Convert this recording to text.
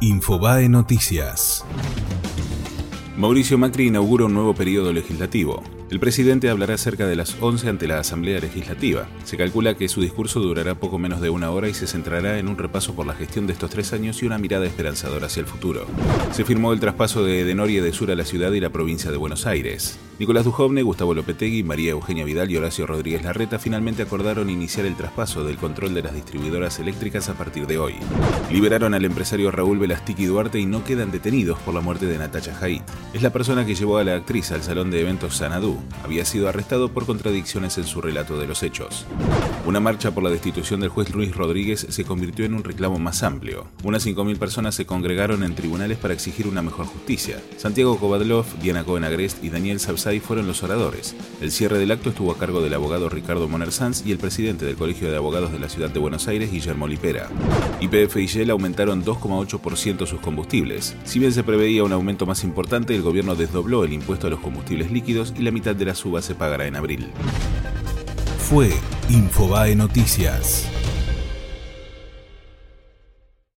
Infobae Noticias. Mauricio Macri inaugura un nuevo periodo legislativo. El presidente hablará cerca de las 11 ante la Asamblea Legislativa. Se calcula que su discurso durará poco menos de una hora y se centrará en un repaso por la gestión de estos tres años y una mirada esperanzadora hacia el futuro. Se firmó el traspaso de Denorie de Sur a la ciudad y la provincia de Buenos Aires. Nicolás Dujovne, Gustavo Lopetegui, María Eugenia Vidal y Horacio Rodríguez Larreta finalmente acordaron iniciar el traspaso del control de las distribuidoras eléctricas a partir de hoy. Liberaron al empresario Raúl Velastiki Duarte y no quedan detenidos por la muerte de Natacha Haidt. Es la persona que llevó a la actriz al salón de eventos Sanadú había sido arrestado por contradicciones en su relato de los hechos. Una marcha por la destitución del juez Luis Rodríguez se convirtió en un reclamo más amplio. Unas 5.000 personas se congregaron en tribunales para exigir una mejor justicia. Santiago Kovadlov, Diana Cohen Agrest y Daniel Sabsay fueron los oradores. El cierre del acto estuvo a cargo del abogado Ricardo Moner Sanz y el presidente del Colegio de Abogados de la Ciudad de Buenos Aires, Guillermo Lipera. YPF y Shell aumentaron 2,8% sus combustibles. Si bien se preveía un aumento más importante, el gobierno desdobló el impuesto a los combustibles líquidos y la mitad de la suba se pagará en abril. Fue Infobae Noticias.